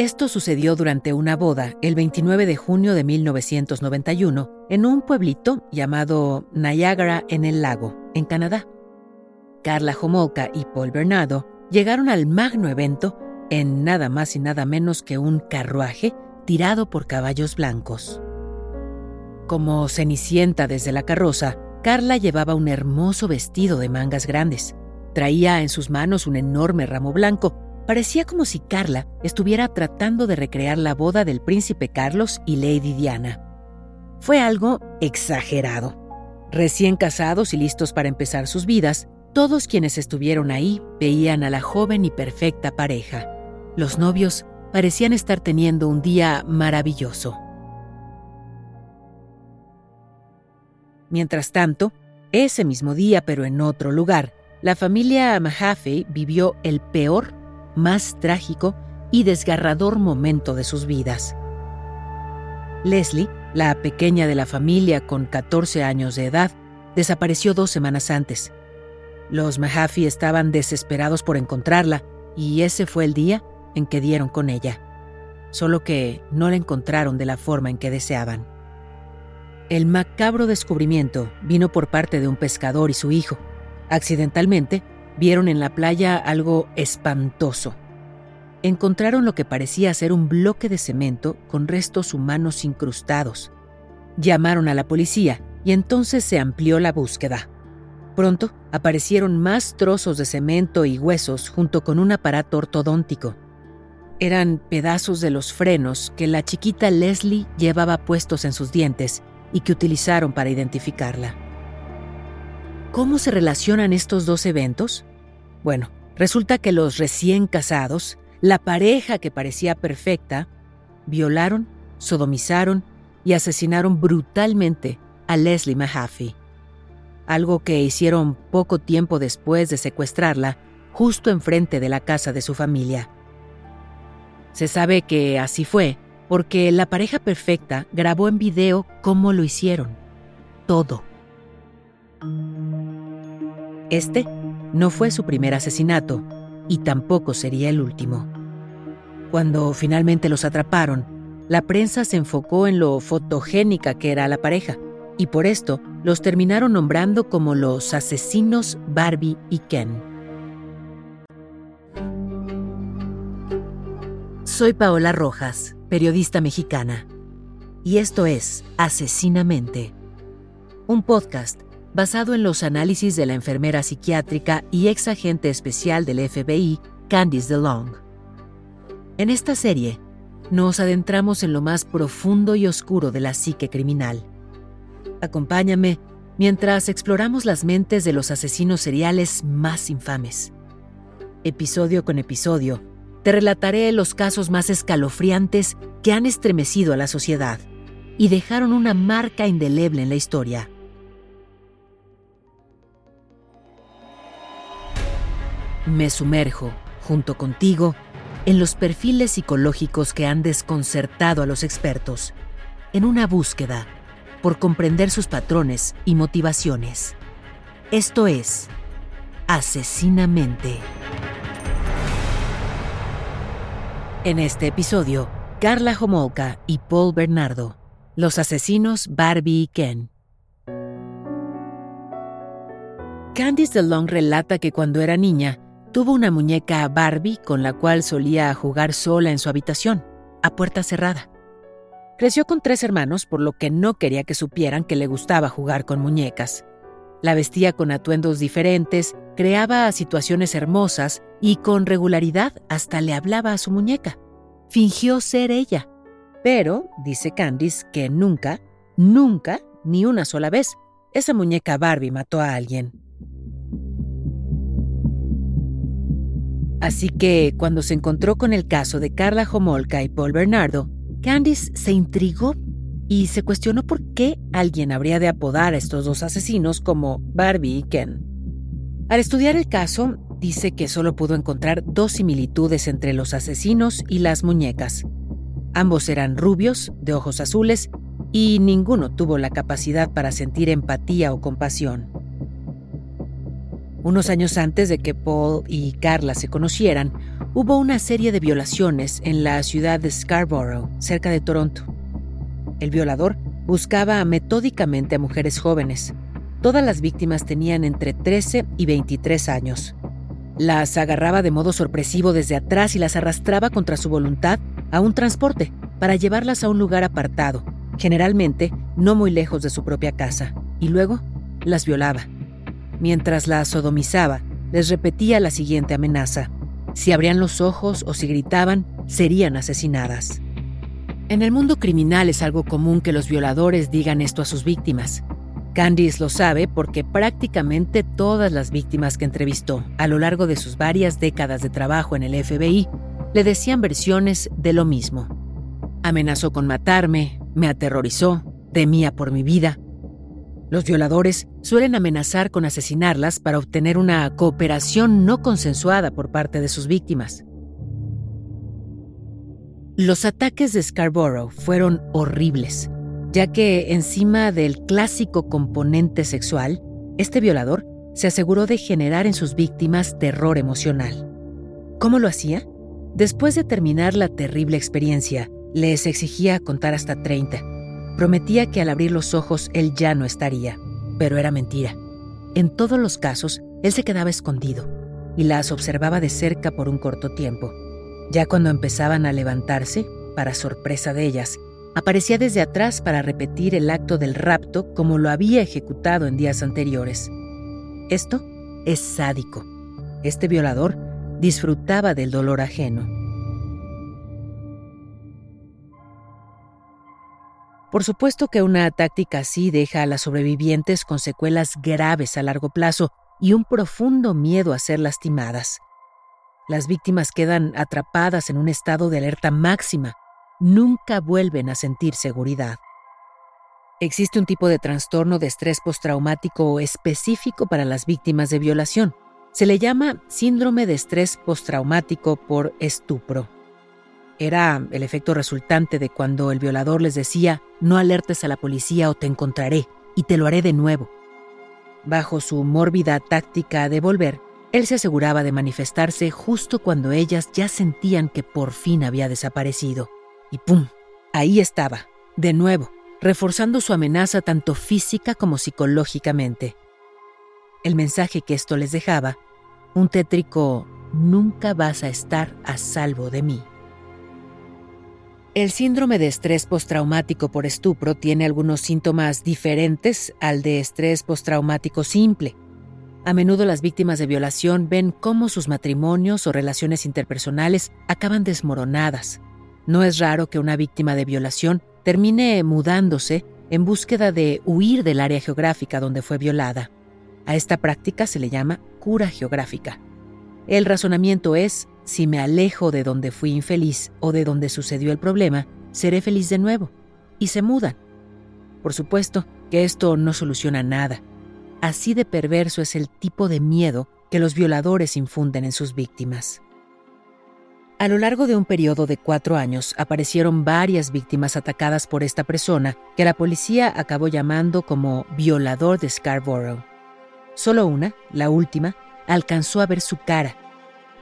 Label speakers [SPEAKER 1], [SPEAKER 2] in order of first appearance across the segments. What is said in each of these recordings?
[SPEAKER 1] Esto sucedió durante una boda el 29 de junio de 1991 en un pueblito llamado Niagara en el lago, en Canadá. Carla Homolka y Paul Bernardo llegaron al magno evento en nada más y nada menos que un carruaje tirado por caballos blancos. Como cenicienta desde la carroza, Carla llevaba un hermoso vestido de mangas grandes. Traía en sus manos un enorme ramo blanco Parecía como si Carla estuviera tratando de recrear la boda del príncipe Carlos y Lady Diana. Fue algo exagerado. Recién casados y listos para empezar sus vidas, todos quienes estuvieron ahí veían a la joven y perfecta pareja. Los novios parecían estar teniendo un día maravilloso. Mientras tanto, ese mismo día, pero en otro lugar, la familia Mahaffey vivió el peor más trágico y desgarrador momento de sus vidas. Leslie, la pequeña de la familia con 14 años de edad, desapareció dos semanas antes. Los Mahaffey estaban desesperados por encontrarla y ese fue el día en que dieron con ella. Solo que no la encontraron de la forma en que deseaban. El macabro descubrimiento vino por parte de un pescador y su hijo. Accidentalmente, vieron en la playa algo espantoso. Encontraron lo que parecía ser un bloque de cemento con restos humanos incrustados. Llamaron a la policía y entonces se amplió la búsqueda. Pronto aparecieron más trozos de cemento y huesos junto con un aparato ortodóntico. Eran pedazos de los frenos que la chiquita Leslie llevaba puestos en sus dientes y que utilizaron para identificarla. ¿Cómo se relacionan estos dos eventos? Bueno, resulta que los recién casados, la pareja que parecía perfecta, violaron, sodomizaron y asesinaron brutalmente a Leslie Mahaffey. Algo que hicieron poco tiempo después de secuestrarla, justo enfrente de la casa de su familia. Se sabe que así fue porque la pareja perfecta grabó en video cómo lo hicieron. Todo. Este no fue su primer asesinato y tampoco sería el último. Cuando finalmente los atraparon, la prensa se enfocó en lo fotogénica que era la pareja y por esto los terminaron nombrando como los asesinos Barbie y Ken. Soy Paola Rojas, periodista mexicana, y esto es Asesinamente, un podcast basado en los análisis de la enfermera psiquiátrica y ex agente especial del FBI, Candice DeLong. En esta serie, nos adentramos en lo más profundo y oscuro de la psique criminal. Acompáñame mientras exploramos las mentes de los asesinos seriales más infames. Episodio con episodio, te relataré los casos más escalofriantes que han estremecido a la sociedad y dejaron una marca indeleble en la historia. Me sumerjo, junto contigo, en los perfiles psicológicos que han desconcertado a los expertos, en una búsqueda por comprender sus patrones y motivaciones. Esto es Asesinamente. En este episodio, Carla Homolka y Paul Bernardo, los asesinos Barbie y Ken. Candice DeLong relata que cuando era niña, Tuvo una muñeca Barbie con la cual solía jugar sola en su habitación, a puerta cerrada. Creció con tres hermanos, por lo que no quería que supieran que le gustaba jugar con muñecas. La vestía con atuendos diferentes, creaba situaciones hermosas y con regularidad hasta le hablaba a su muñeca. Fingió ser ella. Pero, dice Candice, que nunca, nunca, ni una sola vez, esa muñeca Barbie mató a alguien. Así que, cuando se encontró con el caso de Carla Homolka y Paul Bernardo, Candice se intrigó y se cuestionó por qué alguien habría de apodar a estos dos asesinos como Barbie y Ken. Al estudiar el caso, dice que solo pudo encontrar dos similitudes entre los asesinos y las muñecas. Ambos eran rubios, de ojos azules, y ninguno tuvo la capacidad para sentir empatía o compasión. Unos años antes de que Paul y Carla se conocieran, hubo una serie de violaciones en la ciudad de Scarborough, cerca de Toronto. El violador buscaba metódicamente a mujeres jóvenes. Todas las víctimas tenían entre 13 y 23 años. Las agarraba de modo sorpresivo desde atrás y las arrastraba contra su voluntad a un transporte para llevarlas a un lugar apartado, generalmente no muy lejos de su propia casa, y luego las violaba. Mientras las sodomizaba, les repetía la siguiente amenaza. Si abrían los ojos o si gritaban, serían asesinadas. En el mundo criminal es algo común que los violadores digan esto a sus víctimas. Candice lo sabe porque prácticamente todas las víctimas que entrevistó a lo largo de sus varias décadas de trabajo en el FBI le decían versiones de lo mismo. Amenazó con matarme, me aterrorizó, temía por mi vida. Los violadores suelen amenazar con asesinarlas para obtener una cooperación no consensuada por parte de sus víctimas. Los ataques de Scarborough fueron horribles ya que encima del clásico componente sexual, este violador se aseguró de generar en sus víctimas terror emocional. ¿Cómo lo hacía? Después de terminar la terrible experiencia, les exigía contar hasta 30. Prometía que al abrir los ojos él ya no estaría, pero era mentira. En todos los casos, él se quedaba escondido y las observaba de cerca por un corto tiempo. Ya cuando empezaban a levantarse, para sorpresa de ellas, aparecía desde atrás para repetir el acto del rapto como lo había ejecutado en días anteriores. Esto es sádico. Este violador disfrutaba del dolor ajeno. Por supuesto que una táctica así deja a las sobrevivientes con secuelas graves a largo plazo y un profundo miedo a ser lastimadas. Las víctimas quedan atrapadas en un estado de alerta máxima nunca vuelven a sentir seguridad. Existe un tipo de trastorno de estrés postraumático específico para las víctimas de violación. Se le llama síndrome de estrés postraumático por estupro. Era el efecto resultante de cuando el violador les decía, no alertes a la policía o te encontraré, y te lo haré de nuevo. Bajo su mórbida táctica de volver, él se aseguraba de manifestarse justo cuando ellas ya sentían que por fin había desaparecido. Y ¡pum! Ahí estaba, de nuevo, reforzando su amenaza tanto física como psicológicamente. El mensaje que esto les dejaba, un tétrico nunca vas a estar a salvo de mí. El síndrome de estrés postraumático por estupro tiene algunos síntomas diferentes al de estrés postraumático simple. A menudo las víctimas de violación ven cómo sus matrimonios o relaciones interpersonales acaban desmoronadas, no es raro que una víctima de violación termine mudándose en búsqueda de huir del área geográfica donde fue violada. A esta práctica se le llama cura geográfica. El razonamiento es, si me alejo de donde fui infeliz o de donde sucedió el problema, seré feliz de nuevo. Y se mudan. Por supuesto que esto no soluciona nada. Así de perverso es el tipo de miedo que los violadores infunden en sus víctimas. A lo largo de un periodo de cuatro años aparecieron varias víctimas atacadas por esta persona que la policía acabó llamando como violador de Scarborough. Solo una, la última, alcanzó a ver su cara.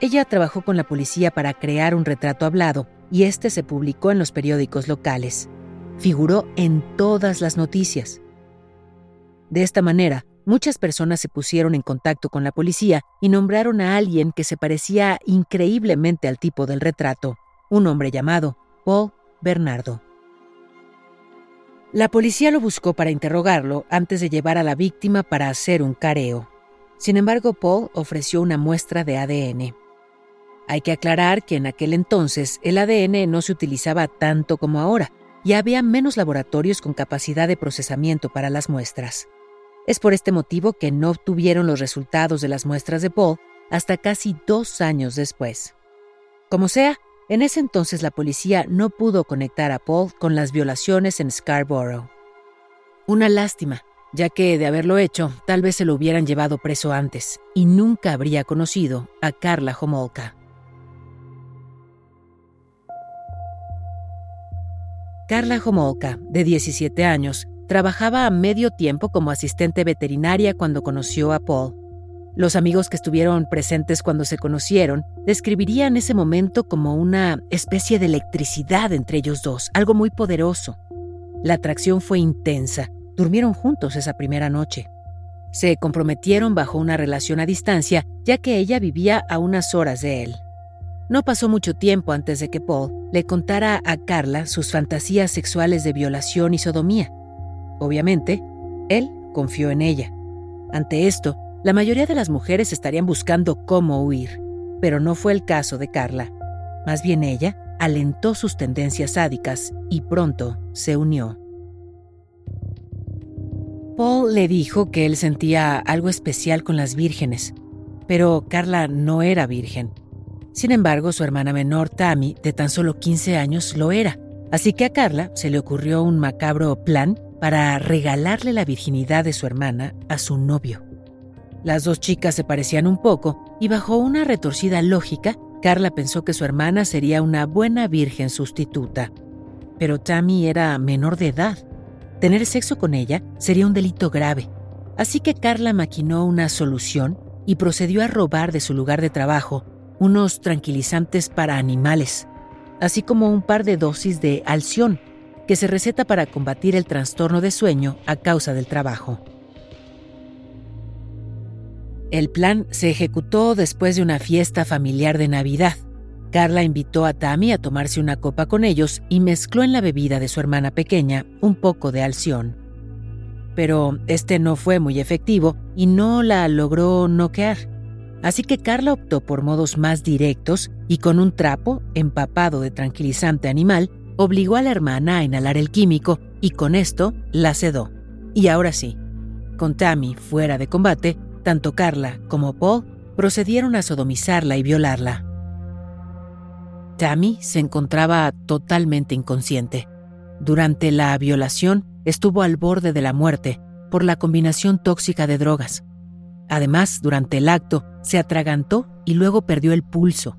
[SPEAKER 1] Ella trabajó con la policía para crear un retrato hablado y este se publicó en los periódicos locales. Figuró en todas las noticias. De esta manera, Muchas personas se pusieron en contacto con la policía y nombraron a alguien que se parecía increíblemente al tipo del retrato, un hombre llamado Paul Bernardo. La policía lo buscó para interrogarlo antes de llevar a la víctima para hacer un careo. Sin embargo, Paul ofreció una muestra de ADN. Hay que aclarar que en aquel entonces el ADN no se utilizaba tanto como ahora y había menos laboratorios con capacidad de procesamiento para las muestras. Es por este motivo que no obtuvieron los resultados de las muestras de Paul hasta casi dos años después. Como sea, en ese entonces la policía no pudo conectar a Paul con las violaciones en Scarborough. Una lástima, ya que de haberlo hecho, tal vez se lo hubieran llevado preso antes y nunca habría conocido a Carla Homolka. Carla Homolka, de 17 años, Trabajaba a medio tiempo como asistente veterinaria cuando conoció a Paul. Los amigos que estuvieron presentes cuando se conocieron describirían ese momento como una especie de electricidad entre ellos dos, algo muy poderoso. La atracción fue intensa, durmieron juntos esa primera noche. Se comprometieron bajo una relación a distancia, ya que ella vivía a unas horas de él. No pasó mucho tiempo antes de que Paul le contara a Carla sus fantasías sexuales de violación y sodomía. Obviamente, él confió en ella. Ante esto, la mayoría de las mujeres estarían buscando cómo huir, pero no fue el caso de Carla. Más bien ella alentó sus tendencias sádicas y pronto se unió. Paul le dijo que él sentía algo especial con las vírgenes, pero Carla no era virgen. Sin embargo, su hermana menor, Tammy, de tan solo 15 años, lo era. Así que a Carla se le ocurrió un macabro plan para regalarle la virginidad de su hermana a su novio. Las dos chicas se parecían un poco y bajo una retorcida lógica, Carla pensó que su hermana sería una buena virgen sustituta. Pero Tammy era menor de edad. Tener sexo con ella sería un delito grave. Así que Carla maquinó una solución y procedió a robar de su lugar de trabajo unos tranquilizantes para animales, así como un par de dosis de alción que se receta para combatir el trastorno de sueño a causa del trabajo. El plan se ejecutó después de una fiesta familiar de Navidad. Carla invitó a Tammy a tomarse una copa con ellos y mezcló en la bebida de su hermana pequeña un poco de alción. Pero este no fue muy efectivo y no la logró noquear. Así que Carla optó por modos más directos y con un trapo empapado de tranquilizante animal obligó a la hermana a inhalar el químico y con esto la sedó. Y ahora sí, con Tammy fuera de combate, tanto Carla como Paul procedieron a sodomizarla y violarla. Tammy se encontraba totalmente inconsciente. Durante la violación estuvo al borde de la muerte por la combinación tóxica de drogas. Además, durante el acto se atragantó y luego perdió el pulso.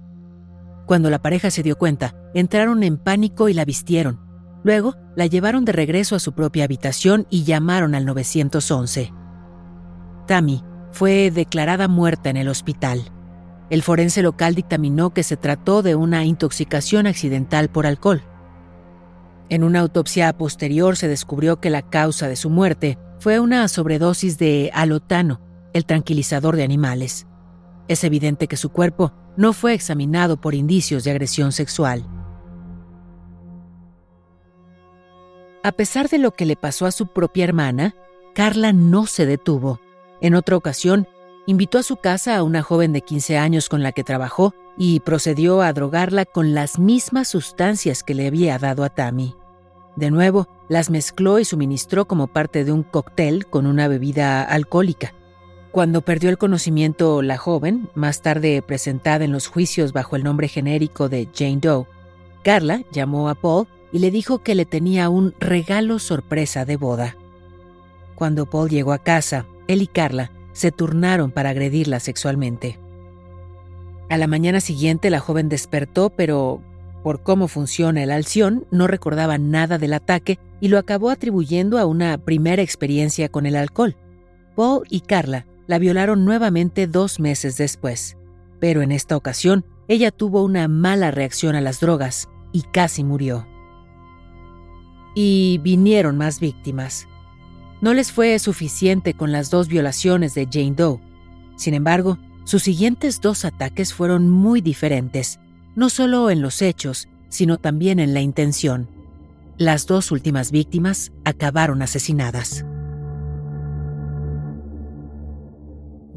[SPEAKER 1] Cuando la pareja se dio cuenta, entraron en pánico y la vistieron. Luego, la llevaron de regreso a su propia habitación y llamaron al 911. Tammy fue declarada muerta en el hospital. El forense local dictaminó que se trató de una intoxicación accidental por alcohol. En una autopsia posterior se descubrió que la causa de su muerte fue una sobredosis de alotano, el tranquilizador de animales. Es evidente que su cuerpo no fue examinado por indicios de agresión sexual. A pesar de lo que le pasó a su propia hermana, Carla no se detuvo. En otra ocasión, invitó a su casa a una joven de 15 años con la que trabajó y procedió a drogarla con las mismas sustancias que le había dado a Tammy. De nuevo, las mezcló y suministró como parte de un cóctel con una bebida alcohólica. Cuando perdió el conocimiento la joven, más tarde presentada en los juicios bajo el nombre genérico de Jane Doe, Carla llamó a Paul y le dijo que le tenía un regalo sorpresa de boda. Cuando Paul llegó a casa, él y Carla se turnaron para agredirla sexualmente. A la mañana siguiente la joven despertó, pero por cómo funciona el alción, no recordaba nada del ataque y lo acabó atribuyendo a una primera experiencia con el alcohol. Paul y Carla la violaron nuevamente dos meses después. Pero en esta ocasión, ella tuvo una mala reacción a las drogas y casi murió. Y vinieron más víctimas. No les fue suficiente con las dos violaciones de Jane Doe. Sin embargo, sus siguientes dos ataques fueron muy diferentes, no solo en los hechos, sino también en la intención. Las dos últimas víctimas acabaron asesinadas.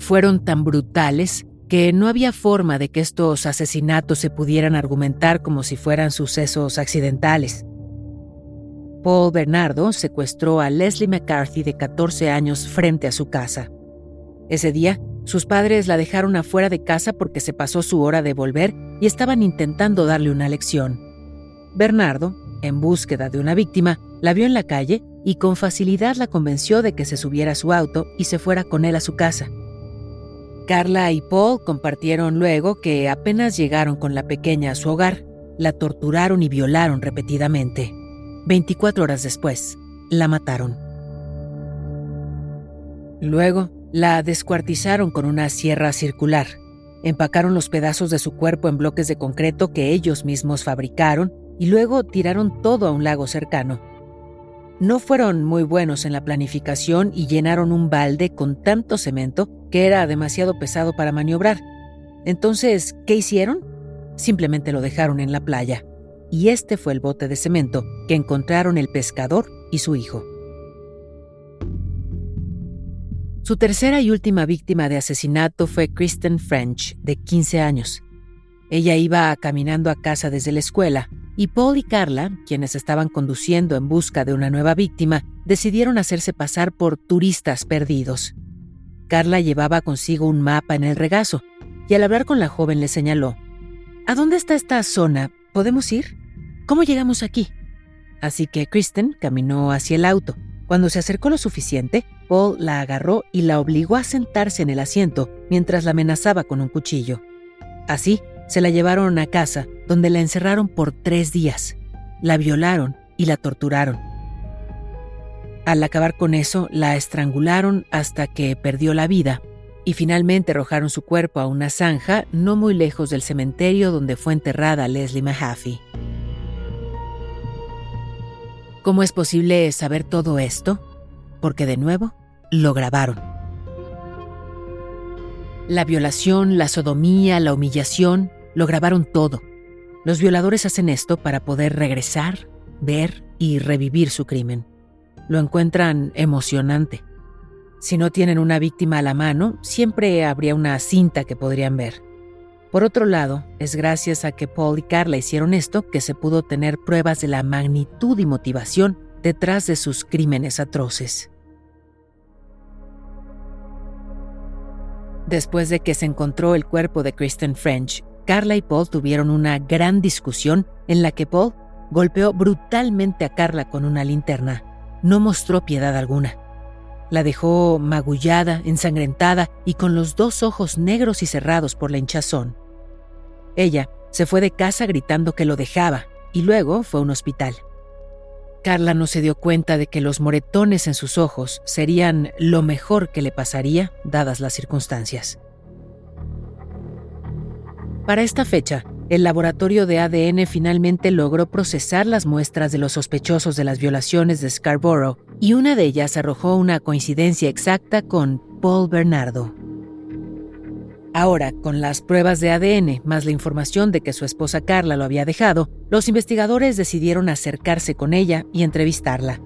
[SPEAKER 1] Fueron tan brutales que no había forma de que estos asesinatos se pudieran argumentar como si fueran sucesos accidentales. Paul Bernardo secuestró a Leslie McCarthy de 14 años frente a su casa. Ese día, sus padres la dejaron afuera de casa porque se pasó su hora de volver y estaban intentando darle una lección. Bernardo, en búsqueda de una víctima, la vio en la calle y con facilidad la convenció de que se subiera a su auto y se fuera con él a su casa. Carla y Paul compartieron luego que apenas llegaron con la pequeña a su hogar, la torturaron y violaron repetidamente. 24 horas después, la mataron. Luego, la descuartizaron con una sierra circular. Empacaron los pedazos de su cuerpo en bloques de concreto que ellos mismos fabricaron y luego tiraron todo a un lago cercano. No fueron muy buenos en la planificación y llenaron un balde con tanto cemento que era demasiado pesado para maniobrar. Entonces, ¿qué hicieron? Simplemente lo dejaron en la playa. Y este fue el bote de cemento que encontraron el pescador y su hijo. Su tercera y última víctima de asesinato fue Kristen French, de 15 años. Ella iba caminando a casa desde la escuela y Paul y Carla, quienes estaban conduciendo en busca de una nueva víctima, decidieron hacerse pasar por turistas perdidos. Carla llevaba consigo un mapa en el regazo y al hablar con la joven le señaló, ¿A dónde está esta zona? ¿Podemos ir? ¿Cómo llegamos aquí? Así que Kristen caminó hacia el auto. Cuando se acercó lo suficiente, Paul la agarró y la obligó a sentarse en el asiento mientras la amenazaba con un cuchillo. Así, se la llevaron a casa, donde la encerraron por tres días. La violaron y la torturaron. Al acabar con eso, la estrangularon hasta que perdió la vida y finalmente arrojaron su cuerpo a una zanja no muy lejos del cementerio donde fue enterrada Leslie Mahaffey. ¿Cómo es posible saber todo esto? Porque de nuevo, lo grabaron. La violación, la sodomía, la humillación, lo grabaron todo. Los violadores hacen esto para poder regresar, ver y revivir su crimen. Lo encuentran emocionante. Si no tienen una víctima a la mano, siempre habría una cinta que podrían ver. Por otro lado, es gracias a que Paul y Carla hicieron esto que se pudo tener pruebas de la magnitud y motivación detrás de sus crímenes atroces. Después de que se encontró el cuerpo de Kristen French, Carla y Paul tuvieron una gran discusión en la que Paul golpeó brutalmente a Carla con una linterna. No mostró piedad alguna. La dejó magullada, ensangrentada y con los dos ojos negros y cerrados por la hinchazón. Ella se fue de casa gritando que lo dejaba y luego fue a un hospital. Carla no se dio cuenta de que los moretones en sus ojos serían lo mejor que le pasaría dadas las circunstancias. Para esta fecha, el laboratorio de ADN finalmente logró procesar las muestras de los sospechosos de las violaciones de Scarborough y una de ellas arrojó una coincidencia exacta con Paul Bernardo. Ahora, con las pruebas de ADN más la información de que su esposa Carla lo había dejado, los investigadores decidieron acercarse con ella y entrevistarla.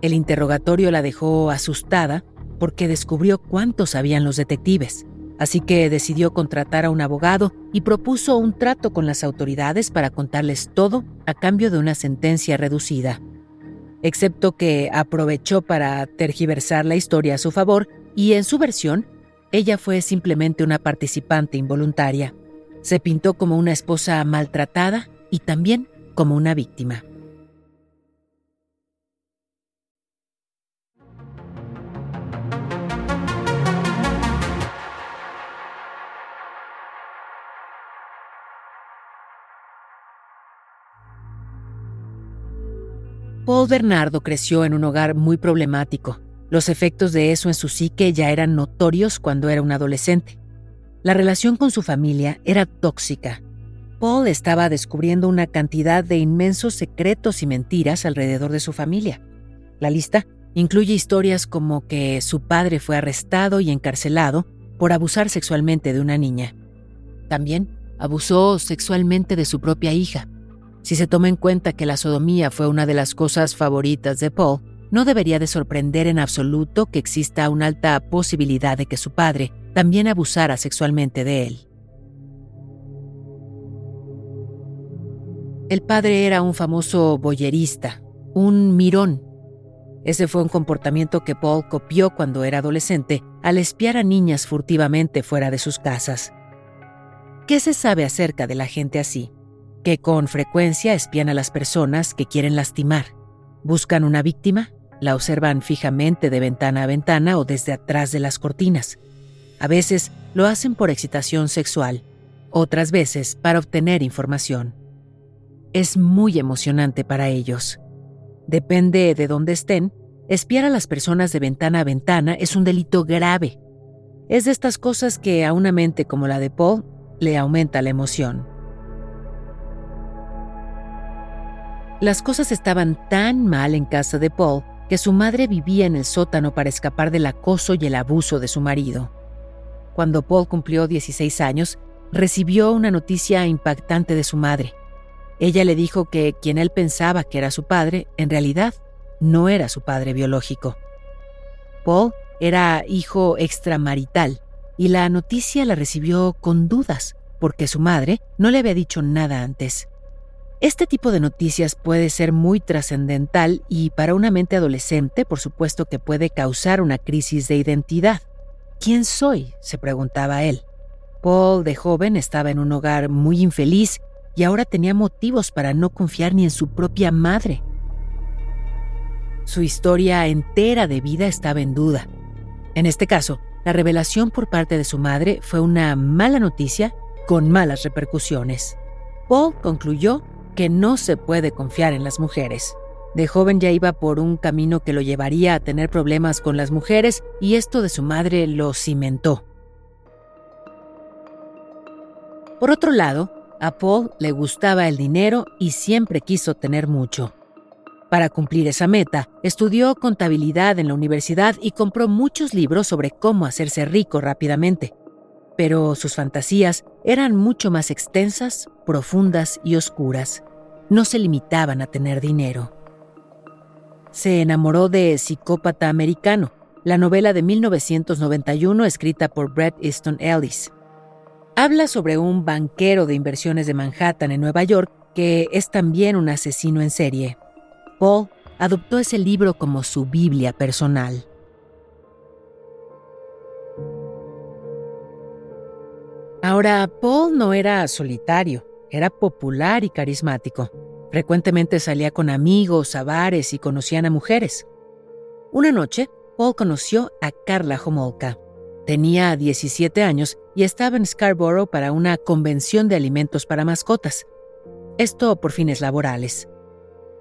[SPEAKER 1] El interrogatorio la dejó asustada porque descubrió cuánto sabían los detectives, así que decidió contratar a un abogado y propuso un trato con las autoridades para contarles todo a cambio de una sentencia reducida. Excepto que aprovechó para tergiversar la historia a su favor y en su versión ella fue simplemente una participante involuntaria. Se pintó como una esposa maltratada y también como una víctima. Paul Bernardo creció en un hogar muy problemático. Los efectos de eso en su psique ya eran notorios cuando era un adolescente. La relación con su familia era tóxica. Paul estaba descubriendo una cantidad de inmensos secretos y mentiras alrededor de su familia. La lista incluye historias como que su padre fue arrestado y encarcelado por abusar sexualmente de una niña. También abusó sexualmente de su propia hija. Si se toma en cuenta que la sodomía fue una de las cosas favoritas de Paul, no debería de sorprender en absoluto que exista una alta posibilidad de que su padre también abusara sexualmente de él. El padre era un famoso boyerista, un mirón. Ese fue un comportamiento que Paul copió cuando era adolescente al espiar a niñas furtivamente fuera de sus casas. ¿Qué se sabe acerca de la gente así? Que con frecuencia espían a las personas que quieren lastimar. Buscan una víctima, la observan fijamente de ventana a ventana o desde atrás de las cortinas. A veces lo hacen por excitación sexual, otras veces para obtener información. Es muy emocionante para ellos. Depende de dónde estén, espiar a las personas de ventana a ventana es un delito grave. Es de estas cosas que a una mente como la de Paul le aumenta la emoción. Las cosas estaban tan mal en casa de Paul que su madre vivía en el sótano para escapar del acoso y el abuso de su marido. Cuando Paul cumplió 16 años, recibió una noticia impactante de su madre. Ella le dijo que quien él pensaba que era su padre, en realidad no era su padre biológico. Paul era hijo extramarital y la noticia la recibió con dudas, porque su madre no le había dicho nada antes. Este tipo de noticias puede ser muy trascendental y para una mente adolescente, por supuesto que puede causar una crisis de identidad. ¿Quién soy? se preguntaba él. Paul, de joven, estaba en un hogar muy infeliz y ahora tenía motivos para no confiar ni en su propia madre. Su historia entera de vida estaba en duda. En este caso, la revelación por parte de su madre fue una mala noticia con malas repercusiones. Paul concluyó que no se puede confiar en las mujeres. De joven ya iba por un camino que lo llevaría a tener problemas con las mujeres y esto de su madre lo cimentó. Por otro lado, a Paul le gustaba el dinero y siempre quiso tener mucho. Para cumplir esa meta, estudió contabilidad en la universidad y compró muchos libros sobre cómo hacerse rico rápidamente. Pero sus fantasías eran mucho más extensas, profundas y oscuras. No se limitaban a tener dinero. Se enamoró de Psicópata Americano, la novela de 1991 escrita por Bret Easton Ellis. Habla sobre un banquero de inversiones de Manhattan en Nueva York que es también un asesino en serie. Paul adoptó ese libro como su Biblia personal. Ahora, Paul no era solitario, era popular y carismático. Frecuentemente salía con amigos a bares y conocían a mujeres. Una noche, Paul conoció a Carla Homolka. Tenía 17 años y estaba en Scarborough para una convención de alimentos para mascotas. Esto por fines laborales.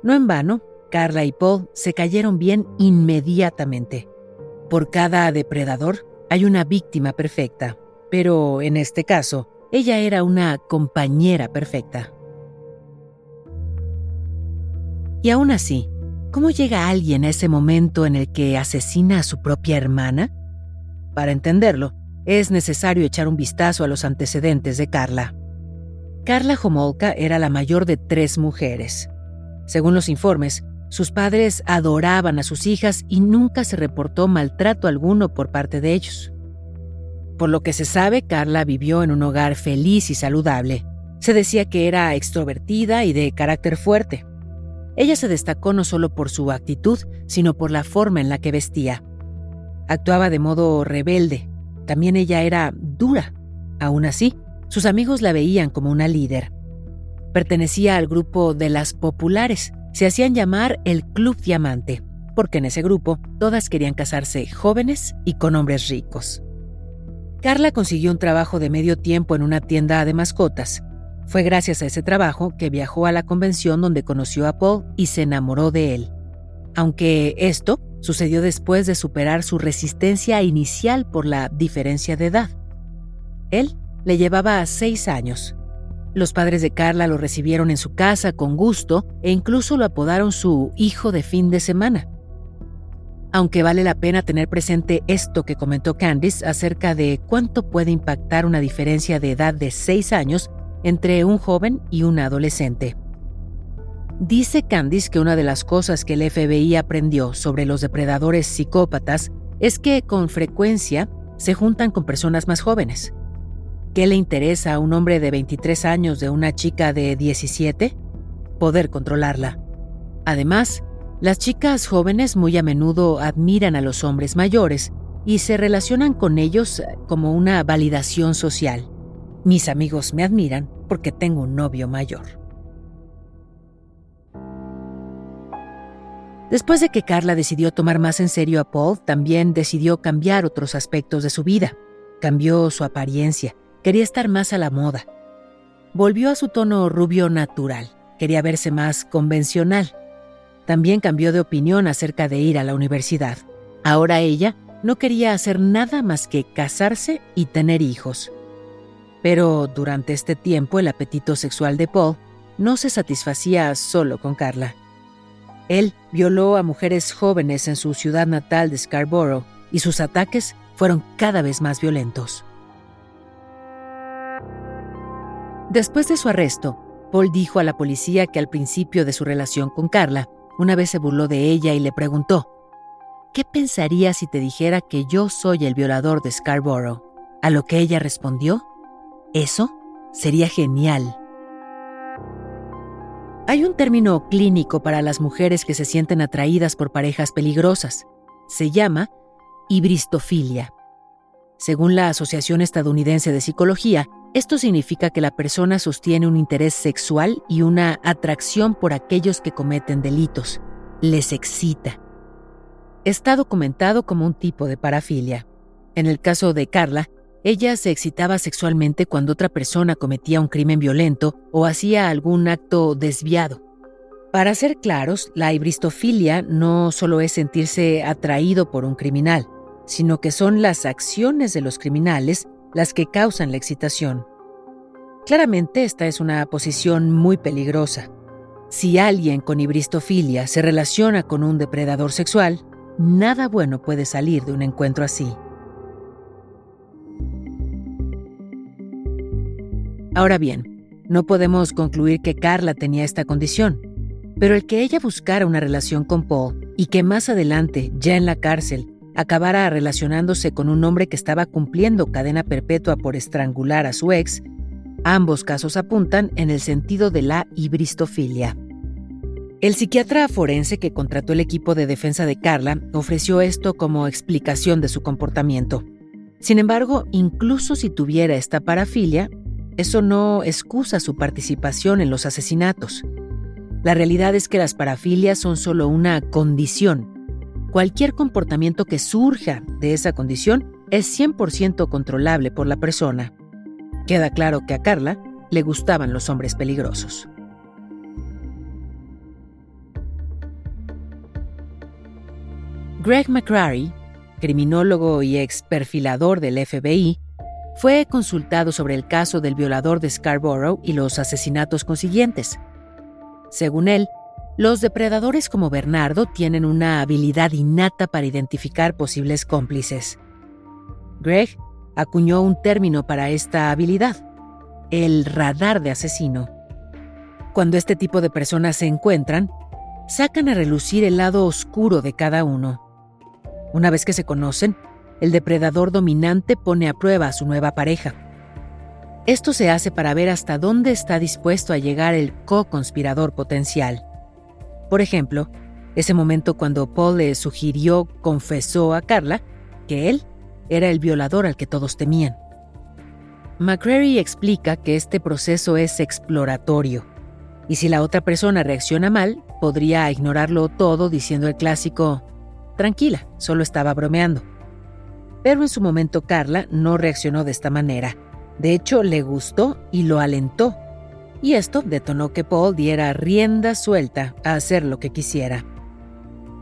[SPEAKER 1] No en vano, Carla y Paul se cayeron bien inmediatamente. Por cada depredador hay una víctima perfecta, pero en este caso, ella era una compañera perfecta. Y aún así, ¿cómo llega alguien a ese momento en el que asesina a su propia hermana? Para entenderlo, es necesario echar un vistazo a los antecedentes de Carla. Carla Homolka era la mayor de tres mujeres. Según los informes, sus padres adoraban a sus hijas y nunca se reportó maltrato alguno por parte de ellos. Por lo que se sabe, Carla vivió en un hogar feliz y saludable. Se decía que era extrovertida y de carácter fuerte. Ella se destacó no solo por su actitud, sino por la forma en la que vestía. Actuaba de modo rebelde. También ella era dura. Aún así, sus amigos la veían como una líder. Pertenecía al grupo de las populares. Se hacían llamar el Club Diamante, porque en ese grupo todas querían casarse jóvenes y con hombres ricos. Carla consiguió un trabajo de medio tiempo en una tienda de mascotas. Fue gracias a ese trabajo que viajó a la convención donde conoció a Paul y se enamoró de él. Aunque esto sucedió después de superar su resistencia inicial por la diferencia de edad. Él le llevaba seis años los padres de Carla lo recibieron en su casa con gusto e incluso lo apodaron su hijo de fin de semana. Aunque vale la pena tener presente esto que comentó Candice acerca de cuánto puede impactar una diferencia de edad de seis años entre un joven y un adolescente. Dice Candice que una de las cosas que el FBI aprendió sobre los depredadores psicópatas es que con frecuencia se juntan con personas más jóvenes. ¿Qué le interesa a un hombre de 23 años de una chica de 17? Poder controlarla. Además, Las chicas jóvenes muy a menudo admiran a los hombres mayores y se relacionan con ellos como una validación social. Mis amigos me admiran porque tengo un novio mayor. Después de que Carla decidió tomar más en serio a Paul, también decidió cambiar otros aspectos de su vida. Cambió su apariencia, quería estar más a la moda. Volvió a su tono rubio natural, quería verse más convencional. También cambió de opinión acerca de ir a la universidad. Ahora ella no quería hacer nada más que casarse y tener hijos. Pero durante este tiempo el apetito sexual de Paul no se satisfacía solo con Carla. Él violó a mujeres jóvenes en su ciudad natal de Scarborough y sus ataques fueron cada vez más violentos. Después de su arresto, Paul dijo a la policía que al principio de su relación con Carla una vez se burló de ella y le preguntó, ¿qué pensarías si te dijera que yo soy el violador de Scarborough? A lo que ella respondió, eso sería genial. Hay un término clínico para las mujeres que se sienten atraídas por parejas peligrosas. Se llama hibristofilia. Según la Asociación Estadounidense de Psicología, esto significa que la persona sostiene un interés sexual y una atracción por aquellos que cometen delitos. Les excita. Está documentado como un tipo de parafilia. En el caso de Carla, ella se excitaba sexualmente cuando otra persona cometía un crimen violento o hacía algún acto desviado. Para ser claros, la hibristofilia no solo es sentirse atraído por un criminal, sino que son las acciones de los criminales las que causan la excitación. Claramente esta es una posición muy peligrosa. Si alguien con hibristofilia se relaciona con un depredador sexual, nada bueno puede salir de un encuentro así. Ahora bien, no podemos concluir que Carla tenía esta condición, pero el que ella buscara una relación con Paul y que más adelante, ya en la cárcel, acabara relacionándose con un hombre que estaba cumpliendo cadena perpetua por estrangular a su ex, ambos casos apuntan en el sentido de la hibristofilia. El psiquiatra forense que contrató el equipo de defensa de Carla ofreció esto como explicación de su comportamiento. Sin embargo, incluso si tuviera esta parafilia, eso no excusa su participación en los asesinatos. La realidad es que las parafilias son solo una condición Cualquier comportamiento que surja de esa condición es 100% controlable por la persona. Queda claro que a Carla le gustaban los hombres peligrosos. Greg McCrary, criminólogo y ex perfilador del FBI, fue consultado sobre el caso del violador de Scarborough y los asesinatos consiguientes. Según él, los depredadores como Bernardo tienen una habilidad innata para identificar posibles cómplices. Greg acuñó un término para esta habilidad, el radar de asesino. Cuando este tipo de personas se encuentran, sacan a relucir el lado oscuro de cada uno. Una vez que se conocen, el depredador dominante pone a prueba a su nueva pareja. Esto se hace para ver hasta dónde está dispuesto a llegar el co-conspirador potencial. Por ejemplo, ese momento cuando Paul le sugirió, confesó a Carla, que él era el violador al que todos temían. McCrary explica que este proceso es exploratorio, y si la otra persona reacciona mal, podría ignorarlo todo diciendo el clásico, tranquila, solo estaba bromeando. Pero en su momento Carla no reaccionó de esta manera. De hecho, le gustó y lo alentó y esto detonó que Paul diera rienda suelta a hacer lo que quisiera.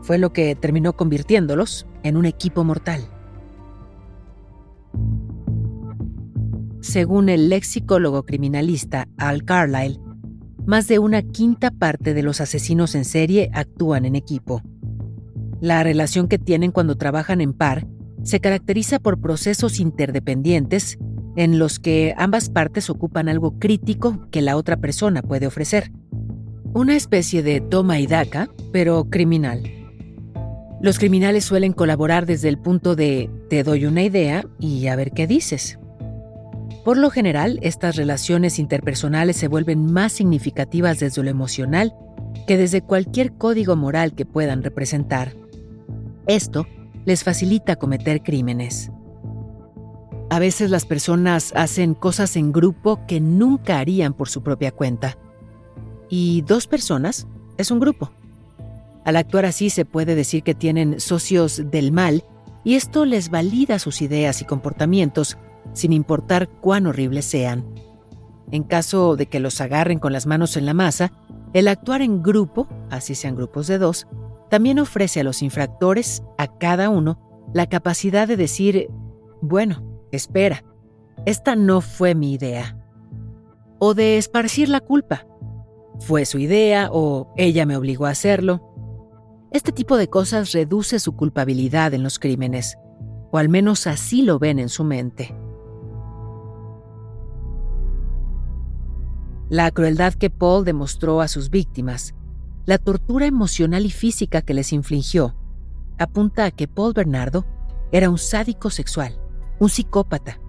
[SPEAKER 1] Fue lo que terminó convirtiéndolos en un equipo mortal. Según el lexicólogo criminalista Al Carlyle, más de una quinta parte de los asesinos en serie actúan en equipo. La relación que tienen cuando trabajan en par se caracteriza por procesos interdependientes en los que ambas partes ocupan algo crítico que la otra persona puede ofrecer. Una especie de toma y daca, pero criminal. Los criminales suelen colaborar desde el punto de te doy una idea y a ver qué dices. Por lo general, estas relaciones interpersonales se vuelven más significativas desde lo emocional que desde cualquier código moral que puedan representar. Esto les facilita cometer crímenes. A veces las personas hacen cosas en grupo que nunca harían por su propia cuenta. Y dos personas es un grupo. Al actuar así se puede decir que tienen socios del mal y esto les valida sus ideas y comportamientos sin importar cuán horribles sean. En caso de que los agarren con las manos en la masa, el actuar en grupo, así sean grupos de dos, también ofrece a los infractores, a cada uno, la capacidad de decir, bueno, espera, esta no fue mi idea. O de esparcir la culpa. Fue su idea o ella me obligó a hacerlo. Este tipo de cosas reduce su culpabilidad en los crímenes, o al menos así lo ven en su mente. La crueldad que Paul demostró a sus víctimas, la tortura emocional y física que les infligió, apunta a que Paul Bernardo era un sádico sexual, un psicópata.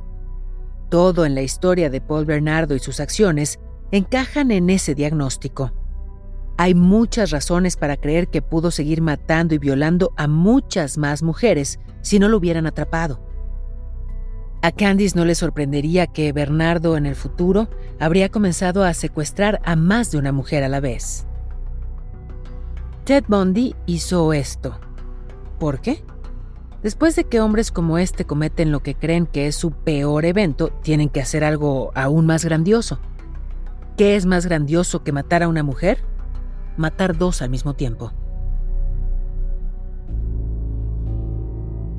[SPEAKER 1] Todo en la historia de Paul Bernardo y sus acciones encajan en ese diagnóstico. Hay muchas razones para creer que pudo seguir matando y violando a muchas más mujeres si no lo hubieran atrapado. A Candice no le sorprendería que Bernardo en el futuro habría comenzado a secuestrar a más de una mujer a la vez. Ted Bundy hizo esto. ¿Por qué? Después de que hombres como este cometen lo que creen que es su peor evento, tienen que hacer algo aún más grandioso. ¿Qué es más grandioso que matar a una mujer? Matar dos al mismo tiempo.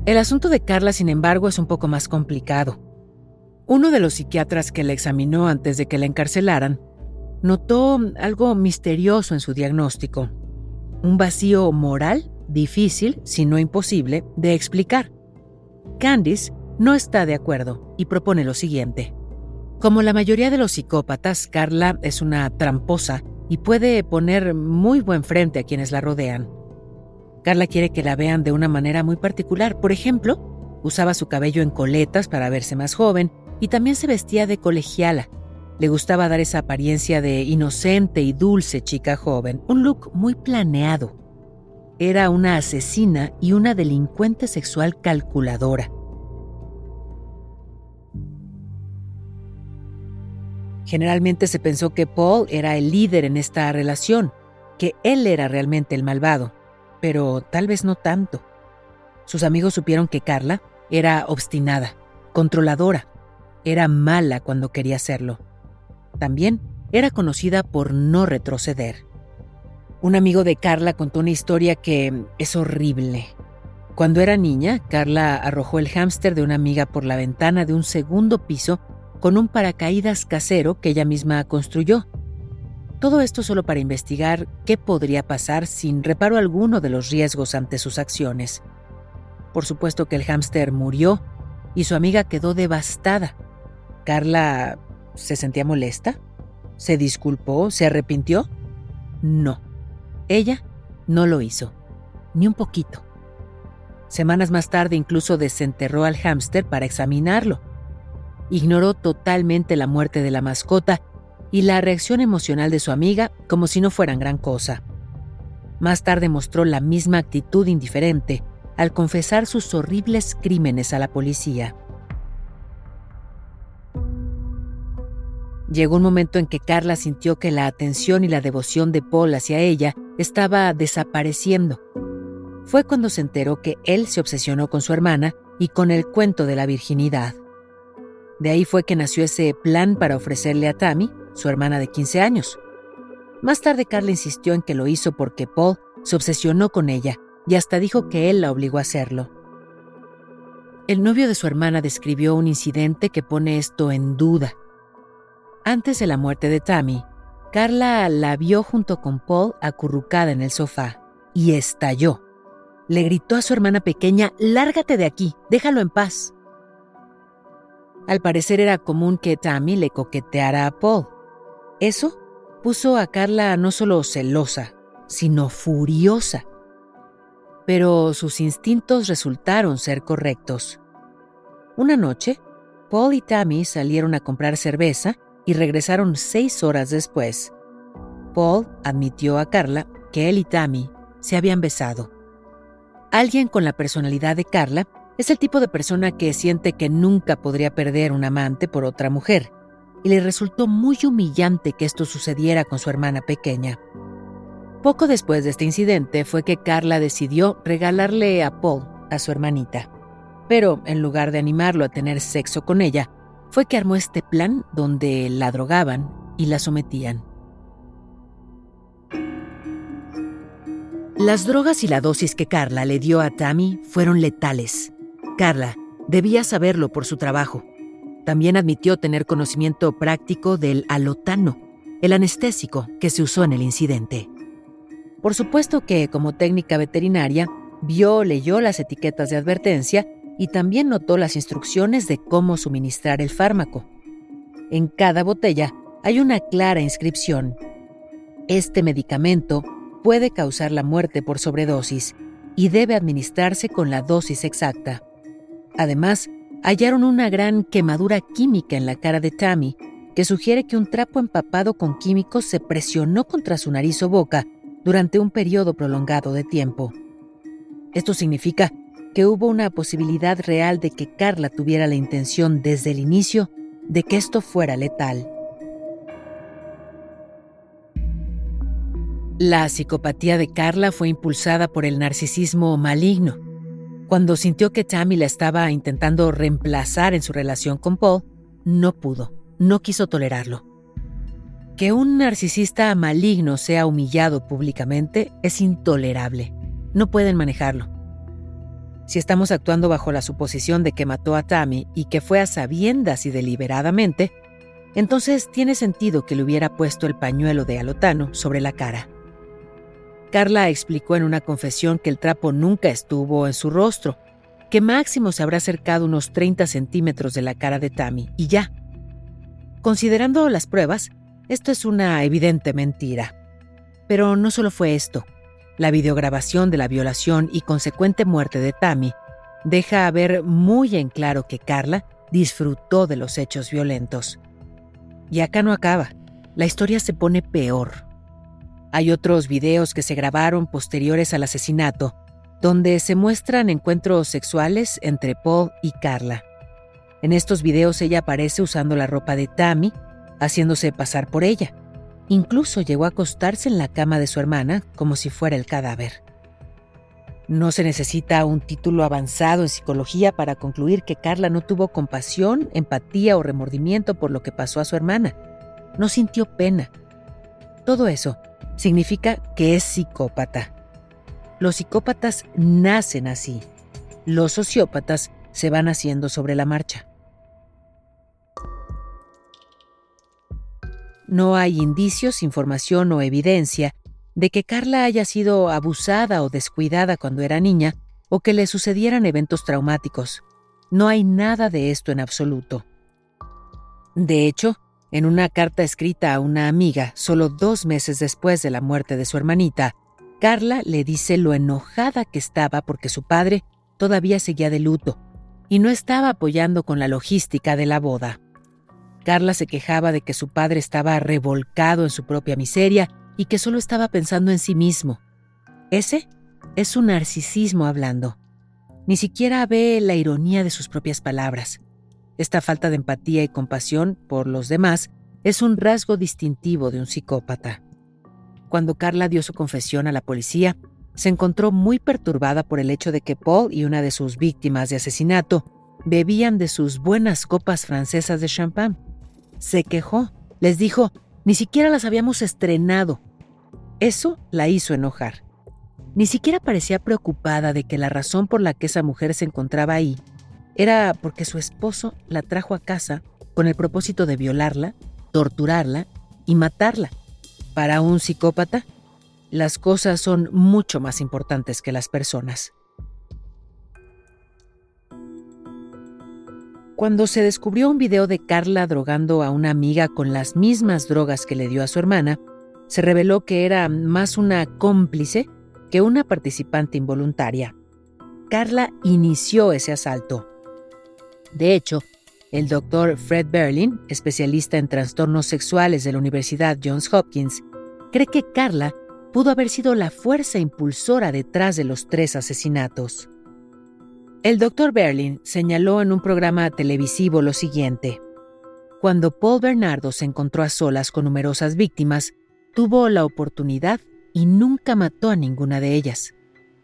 [SPEAKER 1] El asunto de Carla, sin embargo, es un poco más complicado. Uno de los psiquiatras que la examinó antes de que la encarcelaran notó algo misterioso en su diagnóstico, un vacío moral difícil, si no imposible, de explicar. Candice no está de acuerdo y propone lo siguiente. Como la mayoría de los psicópatas, Carla es una tramposa y puede poner muy buen frente a quienes la rodean. Carla quiere que la vean de una manera muy particular. Por ejemplo, usaba su cabello en coletas para verse más joven y también se vestía de colegiala. Le gustaba dar esa apariencia de inocente y dulce chica joven, un look muy planeado. Era una asesina y una delincuente sexual calculadora. Generalmente se pensó que Paul era el líder en esta relación, que él era realmente el malvado pero tal vez no tanto. Sus amigos supieron que Carla era obstinada, controladora, era mala cuando quería serlo. También era conocida por no retroceder. Un amigo de Carla contó una historia que es horrible. Cuando era niña, Carla arrojó el hámster de una amiga por la ventana de un segundo piso con un paracaídas casero que ella misma construyó. Todo esto solo para investigar qué podría pasar sin reparo alguno de los riesgos ante sus acciones. Por supuesto que el hámster murió y su amiga quedó devastada. Carla se sentía molesta, se disculpó, se arrepintió. No, ella no lo hizo, ni un poquito. Semanas más tarde incluso desenterró al hámster para examinarlo. Ignoró totalmente la muerte de la mascota y la reacción emocional de su amiga como si no fueran gran cosa. Más tarde mostró la misma actitud indiferente al confesar sus horribles crímenes a la policía. Llegó un momento en que Carla sintió que la atención y la devoción de Paul hacia ella estaba desapareciendo. Fue cuando se enteró que él se obsesionó con su hermana y con el cuento de la virginidad. De ahí fue que nació ese plan para ofrecerle a Tammy su hermana de 15 años. Más tarde Carla insistió en que lo hizo porque Paul se obsesionó con ella y hasta dijo que él la obligó a hacerlo. El novio de su hermana describió un incidente que pone esto en duda. Antes de la muerte de Tammy, Carla la vio junto con Paul acurrucada en el sofá y estalló. Le gritó a su hermana pequeña, Lárgate de aquí, déjalo en paz. Al parecer era común que Tammy le coqueteara a Paul, eso puso a Carla no solo celosa, sino furiosa. Pero sus instintos resultaron ser correctos. Una noche, Paul y Tammy salieron a comprar cerveza y regresaron seis horas después. Paul admitió a Carla que él y Tammy se habían besado. Alguien con la personalidad de Carla es el tipo de persona que siente que nunca podría perder un amante por otra mujer, y le resultó muy humillante que esto sucediera con su hermana pequeña. Poco después de este incidente fue que Carla decidió regalarle a Paul a su hermanita. Pero en lugar de animarlo a tener sexo con ella, fue que armó este plan donde la drogaban y la sometían. Las drogas y la dosis que Carla le dio a Tammy fueron letales. Carla debía saberlo por su trabajo. También admitió tener conocimiento práctico del alotano, el anestésico que se usó en el incidente. Por supuesto que, como técnica veterinaria, vio, leyó las etiquetas de advertencia y también notó las instrucciones de cómo suministrar el fármaco. En cada botella hay una clara inscripción. Este medicamento puede causar la muerte por sobredosis y debe administrarse con la dosis exacta. Además, hallaron una gran quemadura química en la cara de Tammy, que sugiere que un trapo empapado con químicos se presionó contra su nariz o boca durante un periodo prolongado de tiempo. Esto significa que hubo una posibilidad real de que Carla tuviera la intención desde el inicio de que esto fuera letal. La psicopatía de Carla fue impulsada por el narcisismo maligno. Cuando sintió que Tammy la estaba intentando reemplazar en su relación con Paul, no pudo, no quiso tolerarlo. Que un narcisista maligno sea humillado públicamente es intolerable. No pueden manejarlo. Si estamos actuando bajo la suposición de que mató a Tammy y que fue a sabiendas y deliberadamente, entonces tiene sentido que le hubiera puesto el pañuelo de alotano sobre la cara. Carla explicó en una confesión que el trapo nunca estuvo en su rostro, que máximo se habrá acercado unos 30 centímetros de la cara de Tammy, y ya. Considerando las pruebas, esto es una evidente mentira. Pero no solo fue esto. La videograbación de la violación y consecuente muerte de Tammy deja ver muy en claro que Carla disfrutó de los hechos violentos. Y acá no acaba. La historia se pone peor. Hay otros videos que se grabaron posteriores al asesinato, donde se muestran encuentros sexuales entre Paul y Carla. En estos videos ella aparece usando la ropa de Tammy, haciéndose pasar por ella. Incluso llegó a acostarse en la cama de su hermana como si fuera el cadáver. No se necesita un título avanzado en psicología para concluir que Carla no tuvo compasión, empatía o remordimiento por lo que pasó a su hermana. No sintió pena. Todo eso significa que es psicópata. Los psicópatas nacen así. Los sociópatas se van haciendo sobre la marcha. No hay indicios, información o evidencia de que Carla haya sido abusada o descuidada cuando era niña o que le sucedieran eventos traumáticos. No hay nada de esto en absoluto. De hecho, en una carta escrita a una amiga solo dos meses después de la muerte de su hermanita, Carla le dice lo enojada que estaba porque su padre todavía seguía de luto y no estaba apoyando con la logística de la boda. Carla se quejaba de que su padre estaba revolcado en su propia miseria y que solo estaba pensando en sí mismo. Ese es su narcisismo hablando. Ni siquiera ve la ironía de sus propias palabras. Esta falta de empatía y compasión por los demás es un rasgo distintivo de un psicópata. Cuando Carla dio su confesión a la policía, se encontró muy perturbada por el hecho de que Paul y una de sus víctimas de asesinato bebían de sus buenas copas francesas de champán. Se quejó, les dijo, ni siquiera las habíamos estrenado. Eso la hizo enojar. Ni siquiera parecía preocupada de que la razón por la que esa mujer se encontraba ahí era porque su esposo la trajo a casa con el propósito de violarla, torturarla y matarla. Para un psicópata, las cosas son mucho más importantes que las personas. Cuando se descubrió un video de Carla drogando a una amiga con las mismas drogas que le dio a su hermana, se reveló que era más una cómplice que una participante involuntaria. Carla inició ese asalto. De hecho, el doctor Fred Berlin, especialista en trastornos sexuales de la Universidad Johns Hopkins, cree que Carla pudo haber sido la fuerza impulsora detrás de los tres asesinatos. El doctor Berlin señaló en un programa televisivo lo siguiente. Cuando Paul Bernardo se encontró a solas con numerosas víctimas, tuvo la oportunidad y nunca mató a ninguna de ellas.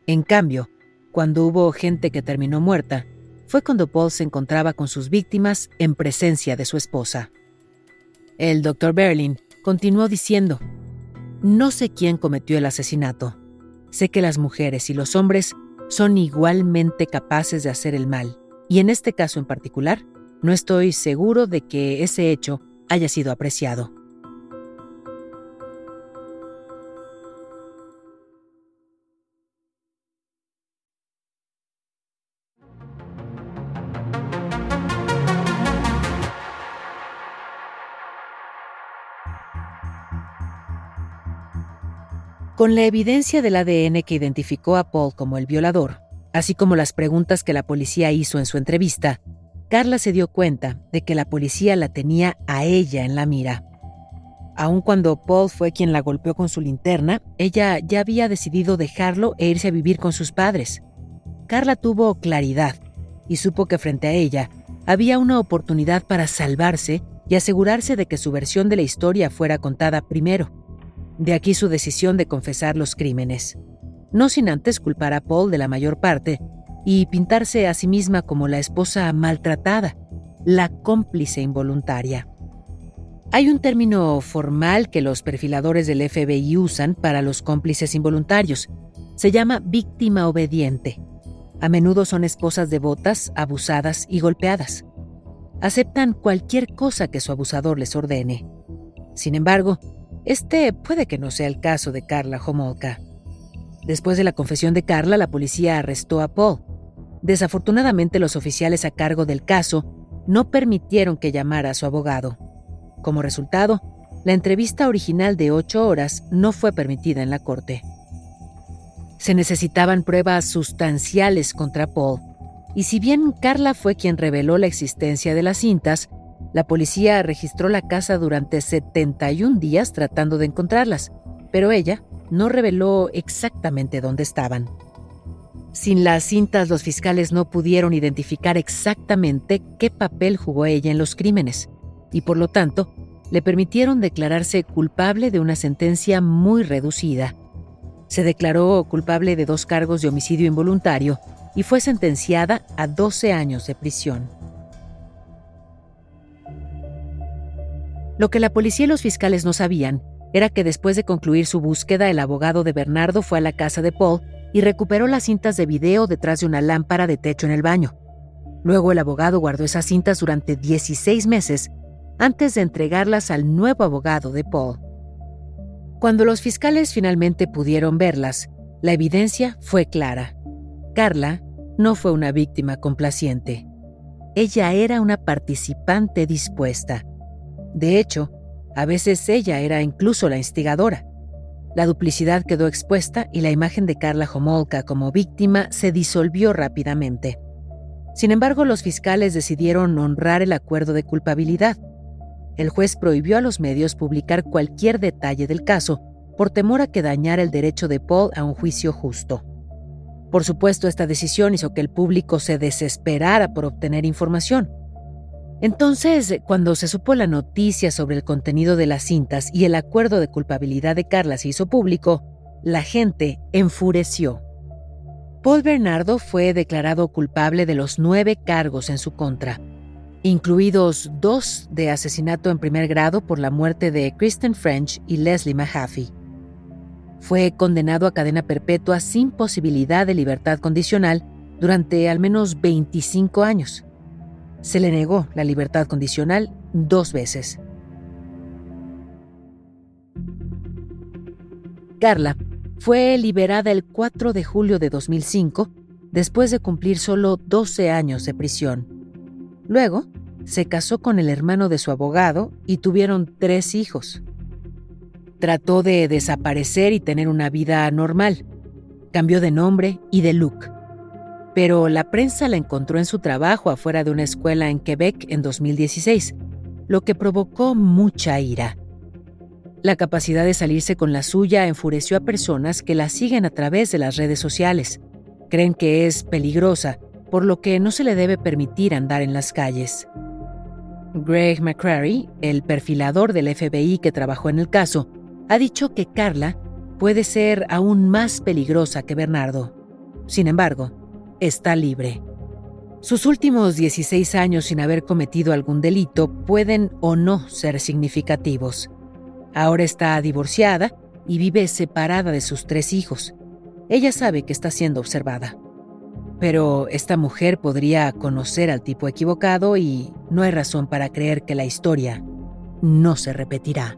[SPEAKER 1] En cambio, cuando hubo gente que terminó muerta, fue cuando Paul se encontraba con sus víctimas en presencia de su esposa. El doctor Berlin continuó diciendo, no sé quién cometió el asesinato. Sé que las mujeres y los hombres son igualmente capaces de hacer el mal, y en este caso en particular, no estoy seguro de que ese hecho haya sido apreciado. Con la evidencia del ADN que identificó a Paul como el violador, así como las preguntas que la policía hizo en su entrevista, Carla se dio cuenta de que la policía la tenía a ella en la mira. Aun cuando Paul fue quien la golpeó con su linterna, ella ya había decidido dejarlo e irse a vivir con sus padres. Carla tuvo claridad y supo que frente a ella había una oportunidad para salvarse y asegurarse de que su versión de la historia fuera contada primero. De aquí su decisión de confesar los crímenes, no sin antes culpar a Paul de la mayor parte y pintarse a sí misma como la esposa maltratada, la cómplice involuntaria. Hay un término formal que los perfiladores del FBI usan para los cómplices involuntarios. Se llama víctima obediente. A menudo son esposas devotas, abusadas y golpeadas. Aceptan cualquier cosa que su abusador les ordene. Sin embargo, este puede que no sea el caso de Carla Homolka. Después de la confesión de Carla, la policía arrestó a Paul. Desafortunadamente, los oficiales a cargo del caso no permitieron que llamara a su abogado. Como resultado, la entrevista original de ocho horas no fue permitida en la corte. Se necesitaban pruebas sustanciales contra Paul, y si bien Carla fue quien reveló la existencia de las cintas, la policía registró la casa durante 71 días tratando de encontrarlas, pero ella no reveló exactamente dónde estaban. Sin las cintas, los fiscales no pudieron identificar exactamente qué papel jugó ella en los crímenes, y por lo tanto, le permitieron declararse culpable de una sentencia muy reducida. Se declaró culpable de dos cargos de homicidio involuntario y fue sentenciada a 12 años de prisión. Lo que la policía y los fiscales no sabían era que después de concluir su búsqueda, el abogado de Bernardo fue a la casa de Paul y recuperó las cintas de video detrás de una lámpara de techo en el baño. Luego el abogado guardó esas cintas durante 16 meses antes de entregarlas al nuevo abogado de Paul. Cuando los fiscales finalmente pudieron verlas, la evidencia fue clara. Carla no fue una víctima complaciente. Ella era una participante dispuesta de hecho, a veces ella era incluso la instigadora. La duplicidad quedó expuesta y la imagen de Carla Homolka como víctima se disolvió rápidamente. Sin embargo, los fiscales decidieron honrar el acuerdo de culpabilidad. El juez prohibió a los medios publicar cualquier detalle del caso por temor a que dañara el derecho de Paul a un juicio justo. Por supuesto, esta decisión hizo que el público se desesperara por obtener información. Entonces, cuando se supo la noticia sobre el contenido de las cintas y el acuerdo de culpabilidad de Carla se hizo público, la gente enfureció. Paul Bernardo fue declarado culpable de los nueve cargos en su contra, incluidos dos de asesinato en primer grado por la muerte de Kristen French y Leslie Mahaffey. Fue condenado a cadena perpetua sin posibilidad de libertad condicional durante al menos 25 años se le negó la libertad condicional dos veces. Carla fue liberada el 4 de julio de 2005 después de cumplir solo 12 años de prisión. Luego, se casó con el hermano de su abogado y tuvieron tres hijos. Trató de desaparecer y tener una vida normal. Cambió de nombre y de look pero la prensa la encontró en su trabajo afuera de una escuela en Quebec en 2016, lo que provocó mucha ira. La capacidad de salirse con la suya enfureció a personas que la siguen a través de las redes sociales. Creen que es peligrosa, por lo que no se le debe permitir andar en las calles. Greg McCrary, el perfilador del FBI que trabajó en el caso, ha dicho que Carla puede ser aún más peligrosa que Bernardo. Sin embargo, está libre. Sus últimos 16 años sin haber cometido algún delito pueden o no ser significativos. Ahora está divorciada y vive separada de sus tres hijos. Ella sabe que está siendo observada. Pero esta mujer podría conocer al tipo equivocado y no hay razón para creer que la historia no se repetirá.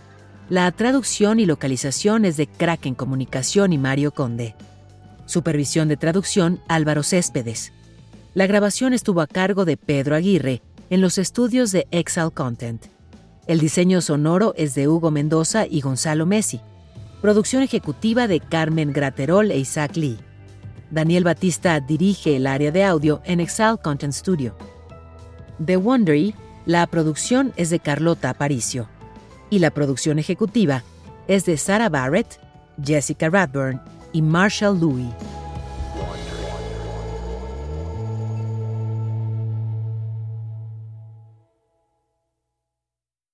[SPEAKER 1] La traducción y localización es de Kraken Comunicación y Mario Conde. Supervisión de traducción, Álvaro Céspedes. La grabación estuvo a cargo de Pedro Aguirre en los estudios de Excel Content. El diseño sonoro es de Hugo Mendoza y Gonzalo Messi. Producción ejecutiva de Carmen Graterol e Isaac Lee. Daniel Batista dirige el área de audio en Excel Content Studio. The Wondery, la producción es de Carlota Aparicio. Y la producción ejecutiva es de Sarah Barrett, Jessica Radburn y Marshall Louis.